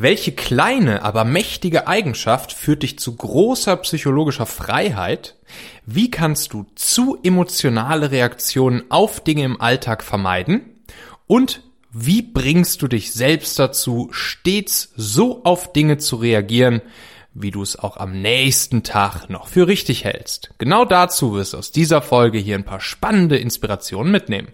Welche kleine, aber mächtige Eigenschaft führt dich zu großer psychologischer Freiheit? Wie kannst du zu emotionale Reaktionen auf Dinge im Alltag vermeiden? Und wie bringst du dich selbst dazu, stets so auf Dinge zu reagieren, wie du es auch am nächsten Tag noch für richtig hältst? Genau dazu wirst du aus dieser Folge hier ein paar spannende Inspirationen mitnehmen.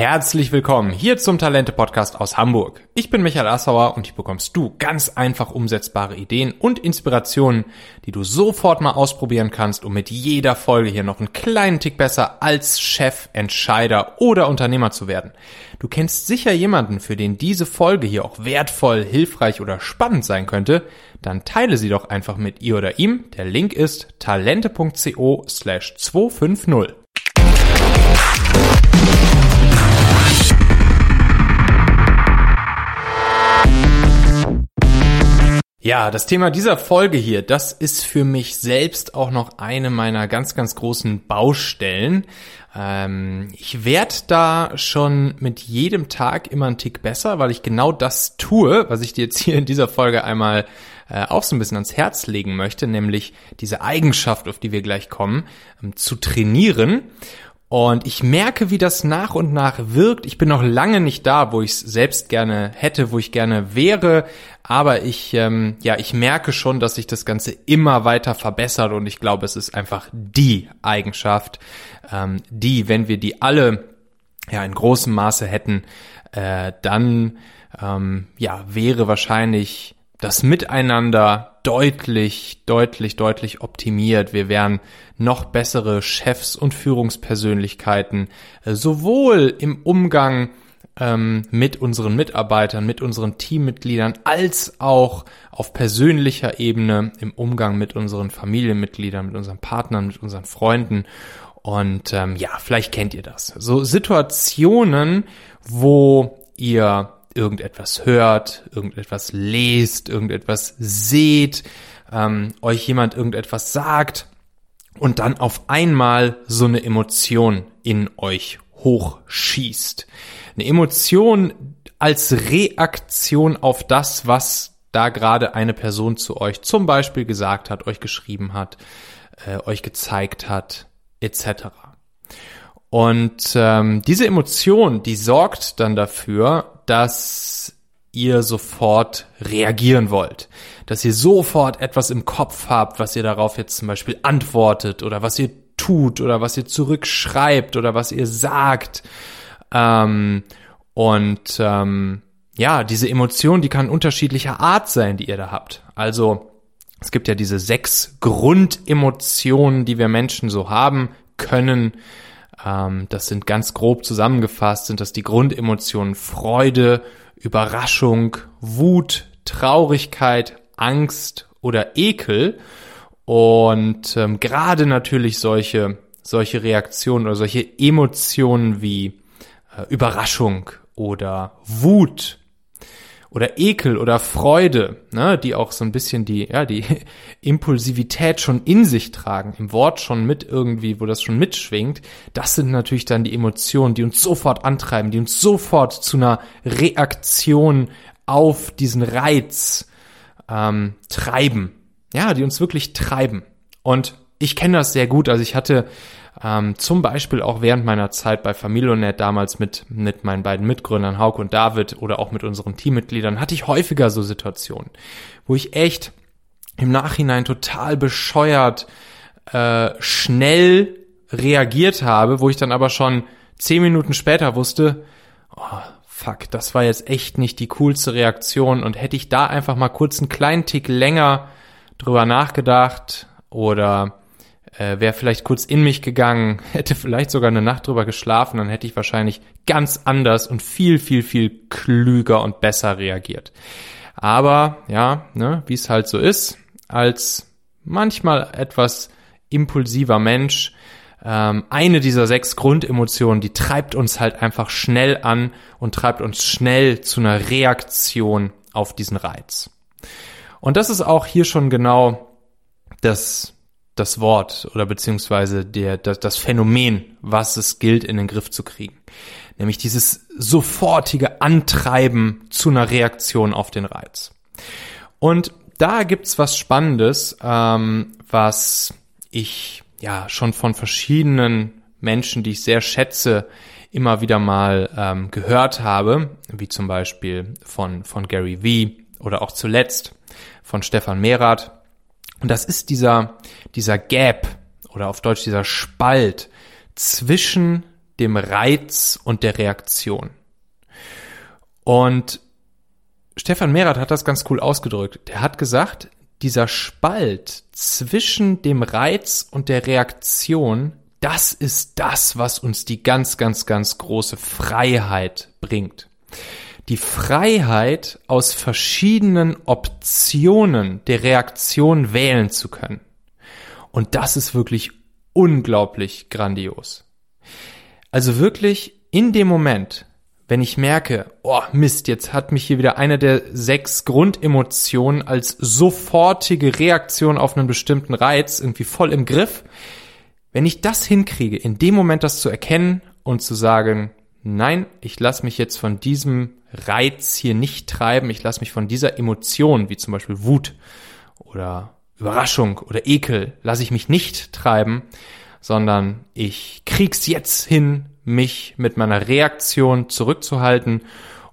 Herzlich willkommen hier zum Talente Podcast aus Hamburg. Ich bin Michael Assauer und hier bekommst du ganz einfach umsetzbare Ideen und Inspirationen, die du sofort mal ausprobieren kannst, um mit jeder Folge hier noch einen kleinen Tick besser als Chef, Entscheider oder Unternehmer zu werden. Du kennst sicher jemanden, für den diese Folge hier auch wertvoll, hilfreich oder spannend sein könnte, dann teile sie doch einfach mit ihr oder ihm. Der Link ist talente.co slash 250. Ja, das Thema dieser Folge hier, das ist für mich selbst auch noch eine meiner ganz, ganz großen Baustellen. Ähm, ich werde da schon mit jedem Tag immer einen Tick besser, weil ich genau das tue, was ich dir jetzt hier in dieser Folge einmal äh, auch so ein bisschen ans Herz legen möchte, nämlich diese Eigenschaft, auf die wir gleich kommen, ähm, zu trainieren. Und ich merke, wie das nach und nach wirkt. Ich bin noch lange nicht da, wo ich es selbst gerne hätte, wo ich gerne wäre. Aber ich, ähm, ja, ich merke schon, dass sich das Ganze immer weiter verbessert. Und ich glaube, es ist einfach die Eigenschaft, ähm, die, wenn wir die alle ja in großem Maße hätten, äh, dann ähm, ja wäre wahrscheinlich das Miteinander deutlich, deutlich, deutlich optimiert. Wir wären noch bessere Chefs und Führungspersönlichkeiten, äh, sowohl im Umgang ähm, mit unseren Mitarbeitern, mit unseren Teammitgliedern, als auch auf persönlicher Ebene im Umgang mit unseren Familienmitgliedern, mit unseren Partnern, mit unseren Freunden. Und ähm, ja, vielleicht kennt ihr das. So Situationen, wo ihr irgendetwas hört, irgendetwas lest, irgendetwas seht, ähm, euch jemand irgendetwas sagt und dann auf einmal so eine Emotion in euch hochschießt. Eine Emotion als Reaktion auf das, was da gerade eine Person zu euch zum Beispiel gesagt hat, euch geschrieben hat, äh, euch gezeigt hat, etc. Und ähm, diese Emotion, die sorgt dann dafür, dass ihr sofort reagieren wollt, dass ihr sofort etwas im Kopf habt, was ihr darauf jetzt zum Beispiel antwortet oder was ihr tut oder was ihr zurückschreibt oder was ihr sagt. Ähm, und ähm, ja, diese Emotion, die kann unterschiedlicher Art sein, die ihr da habt. Also es gibt ja diese sechs Grundemotionen, die wir Menschen so haben können. Ähm, das sind ganz grob zusammengefasst, sind das die Grundemotionen Freude, Überraschung, Wut, Traurigkeit, Angst oder Ekel. Und ähm, gerade natürlich solche, solche Reaktionen oder solche Emotionen wie äh, Überraschung oder Wut oder Ekel oder Freude, ne, die auch so ein bisschen die, ja, die Impulsivität schon in sich tragen, im Wort schon mit irgendwie, wo das schon mitschwingt, das sind natürlich dann die Emotionen, die uns sofort antreiben, die uns sofort zu einer Reaktion auf diesen Reiz ähm, treiben. Ja, die uns wirklich treiben. Und ich kenne das sehr gut. Also ich hatte ähm, zum Beispiel auch während meiner Zeit bei Familionet damals mit, mit meinen beiden Mitgründern Hauke und David oder auch mit unseren Teammitgliedern hatte ich häufiger so Situationen, wo ich echt im Nachhinein total bescheuert äh, schnell reagiert habe, wo ich dann aber schon zehn Minuten später wusste, oh, fuck, das war jetzt echt nicht die coolste Reaktion. Und hätte ich da einfach mal kurz einen kleinen Tick länger drüber nachgedacht oder äh, wäre vielleicht kurz in mich gegangen, hätte vielleicht sogar eine Nacht drüber geschlafen, dann hätte ich wahrscheinlich ganz anders und viel, viel, viel klüger und besser reagiert. Aber ja, ne, wie es halt so ist, als manchmal etwas impulsiver Mensch, ähm, eine dieser sechs Grundemotionen, die treibt uns halt einfach schnell an und treibt uns schnell zu einer Reaktion auf diesen Reiz. Und das ist auch hier schon genau das das Wort oder beziehungsweise der, das, das Phänomen, was es gilt in den Griff zu kriegen. nämlich dieses sofortige Antreiben zu einer Reaktion auf den Reiz. Und da gibt's was Spannendes, ähm, was ich ja schon von verschiedenen Menschen, die ich sehr schätze, immer wieder mal ähm, gehört habe, wie zum Beispiel von, von Gary V oder auch zuletzt von Stefan Mehrath. Und das ist dieser, dieser Gap oder auf Deutsch dieser Spalt zwischen dem Reiz und der Reaktion. Und Stefan Mehrath hat das ganz cool ausgedrückt. Der hat gesagt, dieser Spalt zwischen dem Reiz und der Reaktion, das ist das, was uns die ganz, ganz, ganz große Freiheit bringt. Die Freiheit, aus verschiedenen Optionen der Reaktion wählen zu können. Und das ist wirklich unglaublich grandios. Also wirklich in dem Moment, wenn ich merke, oh Mist, jetzt hat mich hier wieder eine der sechs Grundemotionen als sofortige Reaktion auf einen bestimmten Reiz irgendwie voll im Griff. Wenn ich das hinkriege, in dem Moment das zu erkennen und zu sagen, nein, ich lasse mich jetzt von diesem Reiz hier nicht treiben, ich lasse mich von dieser Emotion, wie zum Beispiel Wut oder Überraschung oder Ekel, lasse ich mich nicht treiben, sondern ich krieg's jetzt hin, mich mit meiner Reaktion zurückzuhalten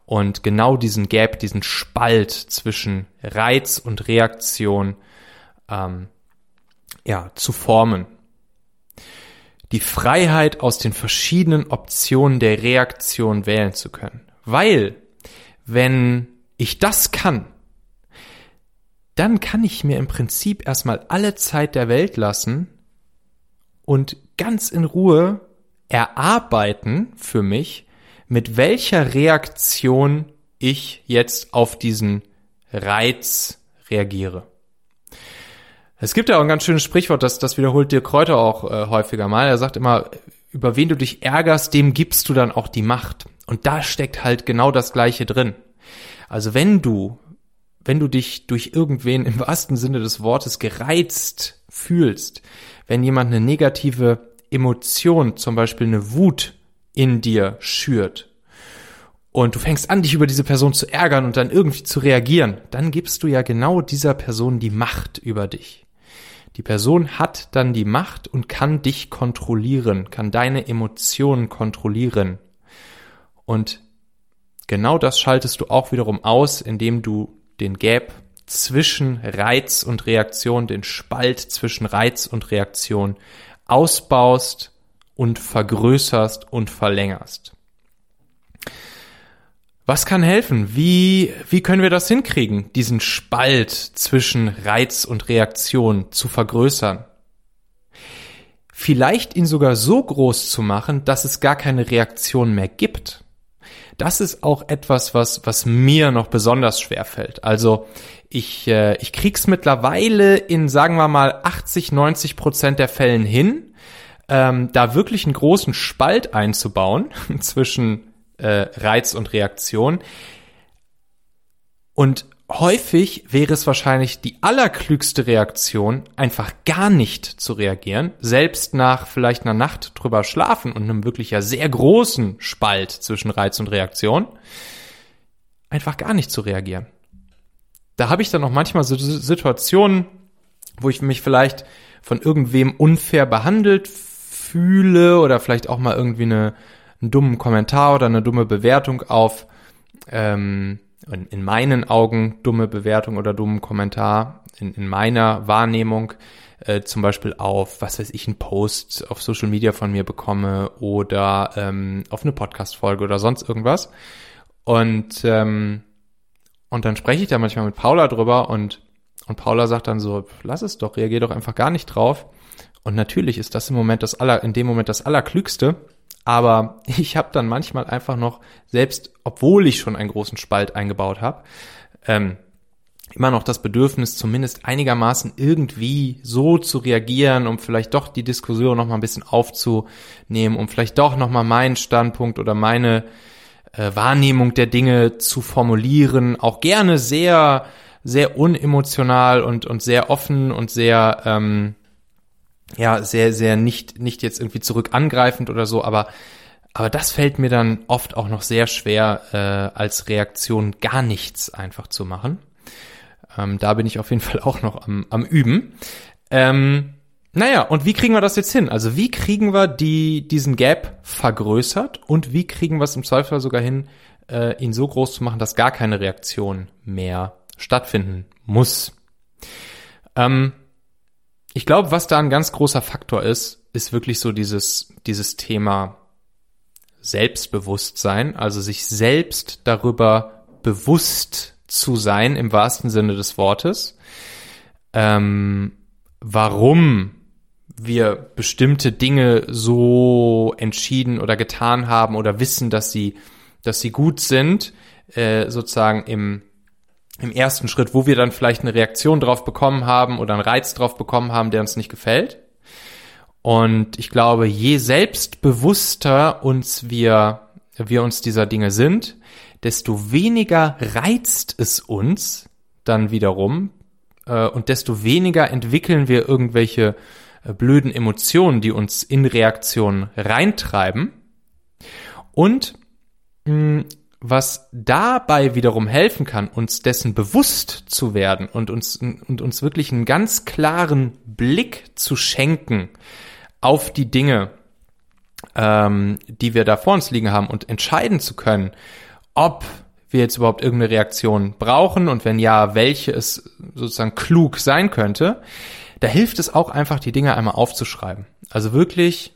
und genau diesen Gap, diesen Spalt zwischen Reiz und Reaktion ähm, ja, zu formen. Die Freiheit aus den verschiedenen Optionen der Reaktion wählen zu können. Weil, wenn ich das kann, dann kann ich mir im Prinzip erstmal alle Zeit der Welt lassen und ganz in Ruhe erarbeiten für mich, mit welcher Reaktion ich jetzt auf diesen Reiz reagiere. Es gibt ja auch ein ganz schönes Sprichwort, das, das wiederholt dir Kräuter auch äh, häufiger mal. Er sagt immer, über wen du dich ärgerst, dem gibst du dann auch die Macht. Und da steckt halt genau das Gleiche drin. Also wenn du, wenn du dich durch irgendwen im wahrsten Sinne des Wortes gereizt fühlst, wenn jemand eine negative Emotion, zum Beispiel eine Wut in dir schürt und du fängst an, dich über diese Person zu ärgern und dann irgendwie zu reagieren, dann gibst du ja genau dieser Person die Macht über dich. Die Person hat dann die Macht und kann dich kontrollieren, kann deine Emotionen kontrollieren. Und genau das schaltest du auch wiederum aus, indem du den Gap zwischen Reiz und Reaktion, den Spalt zwischen Reiz und Reaktion ausbaust und vergrößerst und verlängerst. Was kann helfen? Wie, wie können wir das hinkriegen, diesen Spalt zwischen Reiz und Reaktion zu vergrößern? Vielleicht ihn sogar so groß zu machen, dass es gar keine Reaktion mehr gibt. Das ist auch etwas, was, was mir noch besonders schwer fällt. Also ich, äh, ich krieg's mittlerweile in, sagen wir mal, 80, 90 Prozent der Fällen hin, ähm, da wirklich einen großen Spalt einzubauen zwischen äh, Reiz und Reaktion. Und häufig wäre es wahrscheinlich die allerklügste Reaktion, einfach gar nicht zu reagieren, selbst nach vielleicht einer Nacht drüber schlafen und einem wirklich ja sehr großen Spalt zwischen Reiz und Reaktion, einfach gar nicht zu reagieren da habe ich dann auch manchmal so Situationen, wo ich mich vielleicht von irgendwem unfair behandelt fühle oder vielleicht auch mal irgendwie eine, einen dummen Kommentar oder eine dumme Bewertung auf, ähm, in meinen Augen dumme Bewertung oder dummen Kommentar, in, in meiner Wahrnehmung äh, zum Beispiel auf, was weiß ich, einen Post auf Social Media von mir bekomme oder ähm, auf eine Podcast-Folge oder sonst irgendwas. Und ähm, und dann spreche ich da manchmal mit Paula drüber und, und Paula sagt dann so, lass es doch, reagier doch einfach gar nicht drauf. Und natürlich ist das im Moment das aller, in dem Moment das Allerklügste. Aber ich habe dann manchmal einfach noch, selbst obwohl ich schon einen großen Spalt eingebaut habe, ähm, immer noch das Bedürfnis, zumindest einigermaßen irgendwie so zu reagieren, um vielleicht doch die Diskussion noch mal ein bisschen aufzunehmen, um vielleicht doch noch mal meinen Standpunkt oder meine äh, Wahrnehmung der Dinge zu formulieren, auch gerne sehr, sehr unemotional und, und sehr offen und sehr, ähm, ja, sehr, sehr nicht, nicht jetzt irgendwie zurück angreifend oder so, aber, Aber das fällt mir dann oft auch noch sehr schwer, äh, als Reaktion gar nichts einfach zu machen. Ähm, da bin ich auf jeden Fall auch noch am, am Üben. Ähm, naja, und wie kriegen wir das jetzt hin? Also wie kriegen wir die, diesen Gap vergrößert und wie kriegen wir es im Zweifel sogar hin, äh, ihn so groß zu machen, dass gar keine Reaktion mehr stattfinden muss? Ähm, ich glaube, was da ein ganz großer Faktor ist, ist wirklich so dieses, dieses Thema Selbstbewusstsein, also sich selbst darüber bewusst zu sein im wahrsten Sinne des Wortes, ähm, warum wir bestimmte Dinge so entschieden oder getan haben oder wissen, dass sie, dass sie gut sind, äh, sozusagen im, im ersten Schritt, wo wir dann vielleicht eine Reaktion drauf bekommen haben oder einen Reiz drauf bekommen haben, der uns nicht gefällt. Und ich glaube, je selbstbewusster uns wir, wir uns dieser Dinge sind, desto weniger reizt es uns dann wiederum äh, und desto weniger entwickeln wir irgendwelche äh, blöden Emotionen, die uns in Reaktionen reintreiben. Und mh, was dabei wiederum helfen kann, uns dessen bewusst zu werden und uns, und uns wirklich einen ganz klaren Blick zu schenken, auf die Dinge, ähm, die wir da vor uns liegen haben und entscheiden zu können, ob wir jetzt überhaupt irgendeine Reaktion brauchen und wenn ja, welche es sozusagen klug sein könnte, da hilft es auch einfach, die Dinge einmal aufzuschreiben. Also wirklich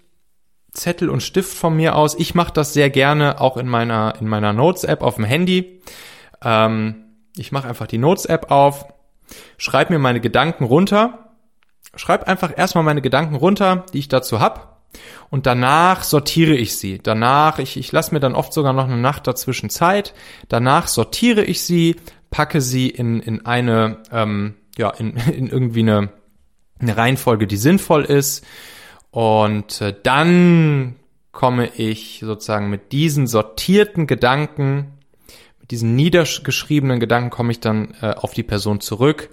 Zettel und Stift von mir aus. Ich mache das sehr gerne auch in meiner, in meiner Notes-App auf dem Handy. Ähm, ich mache einfach die Notes-App auf, schreibe mir meine Gedanken runter schreibe einfach erstmal meine Gedanken runter, die ich dazu hab. Und danach sortiere ich sie. Danach, ich, ich lasse mir dann oft sogar noch eine Nacht dazwischen Zeit. Danach sortiere ich sie, packe sie in, in eine, ähm, ja, in, in irgendwie eine, eine Reihenfolge, die sinnvoll ist. Und äh, dann komme ich sozusagen mit diesen sortierten Gedanken, mit diesen niedergeschriebenen Gedanken komme ich dann äh, auf die Person zurück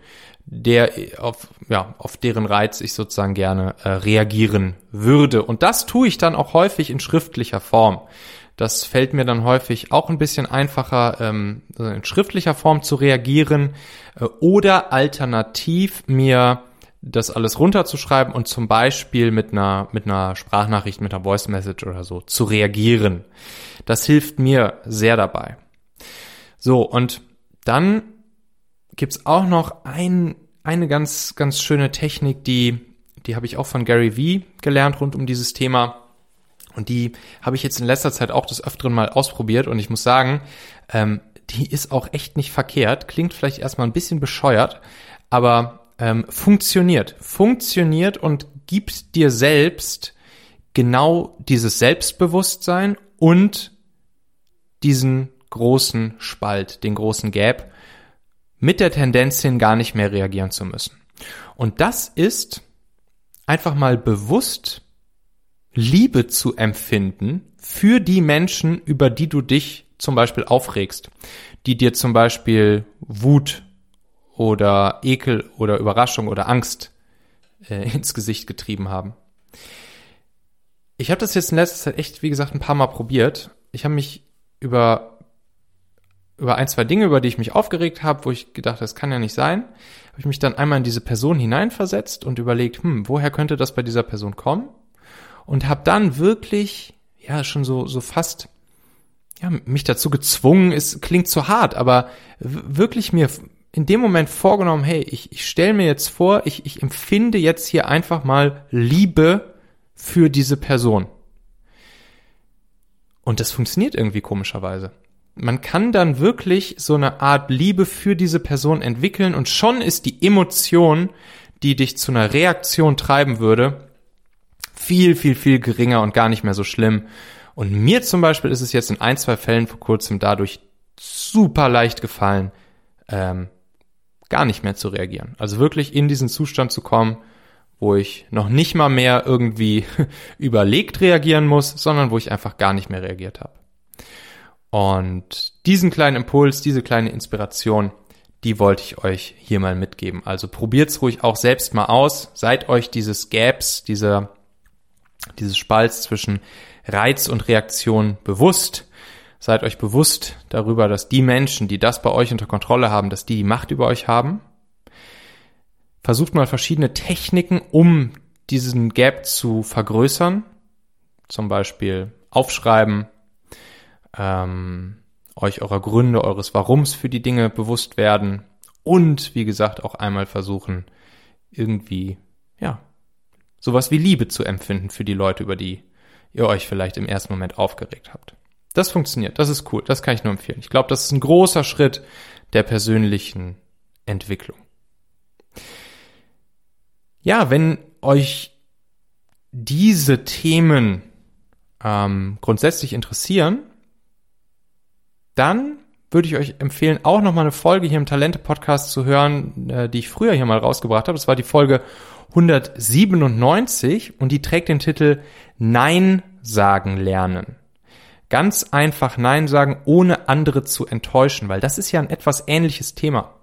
der auf, ja, auf deren Reiz ich sozusagen gerne äh, reagieren würde. Und das tue ich dann auch häufig in schriftlicher Form. Das fällt mir dann häufig auch ein bisschen einfacher, ähm, in schriftlicher Form zu reagieren äh, oder alternativ mir das alles runterzuschreiben und zum Beispiel mit einer, mit einer Sprachnachricht, mit einer Voice Message oder so zu reagieren. Das hilft mir sehr dabei. So, und dann gibt's auch noch ein, eine ganz, ganz schöne Technik, die, die habe ich auch von Gary Vee gelernt rund um dieses Thema. Und die habe ich jetzt in letzter Zeit auch des Öfteren mal ausprobiert und ich muss sagen, ähm, die ist auch echt nicht verkehrt. Klingt vielleicht erstmal ein bisschen bescheuert, aber ähm, funktioniert. Funktioniert und gibt dir selbst genau dieses Selbstbewusstsein und diesen großen Spalt, den großen Gap, mit der Tendenz hin, gar nicht mehr reagieren zu müssen. Und das ist einfach mal bewusst Liebe zu empfinden für die Menschen, über die du dich zum Beispiel aufregst, die dir zum Beispiel Wut oder Ekel oder Überraschung oder Angst äh, ins Gesicht getrieben haben. Ich habe das jetzt in letzter Zeit echt, wie gesagt, ein paar Mal probiert. Ich habe mich über über ein, zwei Dinge, über die ich mich aufgeregt habe, wo ich gedacht, das kann ja nicht sein, habe ich mich dann einmal in diese Person hineinversetzt und überlegt, hm, woher könnte das bei dieser Person kommen? Und habe dann wirklich, ja, schon so, so fast, ja, mich dazu gezwungen, es klingt zu hart, aber wirklich mir in dem Moment vorgenommen, hey, ich, ich stelle mir jetzt vor, ich, ich empfinde jetzt hier einfach mal Liebe für diese Person. Und das funktioniert irgendwie komischerweise man kann dann wirklich so eine Art Liebe für diese Person entwickeln und schon ist die Emotion, die dich zu einer Reaktion treiben würde, viel, viel, viel geringer und gar nicht mehr so schlimm. Und mir zum Beispiel ist es jetzt in ein, zwei Fällen vor kurzem dadurch super leicht gefallen, ähm, gar nicht mehr zu reagieren. Also wirklich in diesen Zustand zu kommen, wo ich noch nicht mal mehr irgendwie überlegt reagieren muss, sondern wo ich einfach gar nicht mehr reagiert habe. Und diesen kleinen Impuls, diese kleine Inspiration, die wollte ich euch hier mal mitgeben. Also probiert's ruhig auch selbst mal aus. Seid euch dieses Gaps, dieser, dieses Spalts zwischen Reiz und Reaktion bewusst. Seid euch bewusst darüber, dass die Menschen, die das bei euch unter Kontrolle haben, dass die die Macht über euch haben. Versucht mal verschiedene Techniken, um diesen Gap zu vergrößern. Zum Beispiel aufschreiben, ähm, euch eurer Gründe, eures Warums für die Dinge bewusst werden und, wie gesagt, auch einmal versuchen, irgendwie, ja, sowas wie Liebe zu empfinden für die Leute, über die ihr euch vielleicht im ersten Moment aufgeregt habt. Das funktioniert, das ist cool, das kann ich nur empfehlen. Ich glaube, das ist ein großer Schritt der persönlichen Entwicklung. Ja, wenn euch diese Themen ähm, grundsätzlich interessieren, dann würde ich euch empfehlen, auch nochmal eine Folge hier im Talente-Podcast zu hören, äh, die ich früher hier mal rausgebracht habe. Das war die Folge 197 und die trägt den Titel Nein sagen lernen. Ganz einfach Nein sagen, ohne andere zu enttäuschen, weil das ist ja ein etwas ähnliches Thema.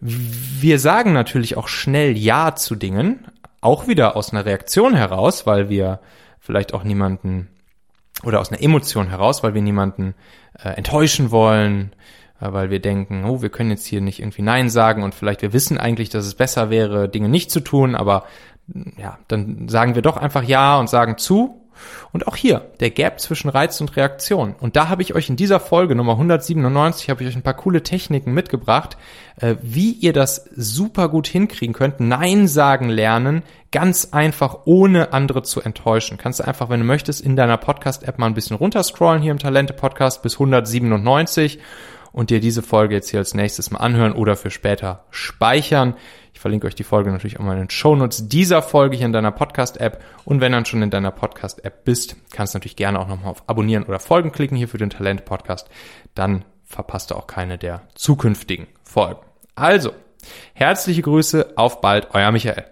Wir sagen natürlich auch schnell Ja zu Dingen, auch wieder aus einer Reaktion heraus, weil wir vielleicht auch niemanden oder aus einer Emotion heraus, weil wir niemanden äh, enttäuschen wollen, äh, weil wir denken, oh, wir können jetzt hier nicht irgendwie Nein sagen und vielleicht wir wissen eigentlich, dass es besser wäre, Dinge nicht zu tun, aber ja, dann sagen wir doch einfach Ja und sagen zu und auch hier, der Gap zwischen Reiz und Reaktion. Und da habe ich euch in dieser Folge Nummer 197, habe ich euch ein paar coole Techniken mitgebracht, äh, wie ihr das super gut hinkriegen könnt. Nein sagen lernen, ganz einfach, ohne andere zu enttäuschen. Kannst du einfach, wenn du möchtest, in deiner Podcast-App mal ein bisschen runterscrollen hier im Talente-Podcast bis 197 und dir diese Folge jetzt hier als nächstes mal anhören oder für später speichern. Ich verlinke euch die Folge natürlich auch mal in den Shownotes dieser Folge hier in deiner Podcast-App. Und wenn dann schon in deiner Podcast-App bist, kannst du natürlich gerne auch nochmal auf Abonnieren oder Folgen klicken hier für den Talent-Podcast. Dann verpasst du auch keine der zukünftigen Folgen. Also, herzliche Grüße, auf bald, euer Michael.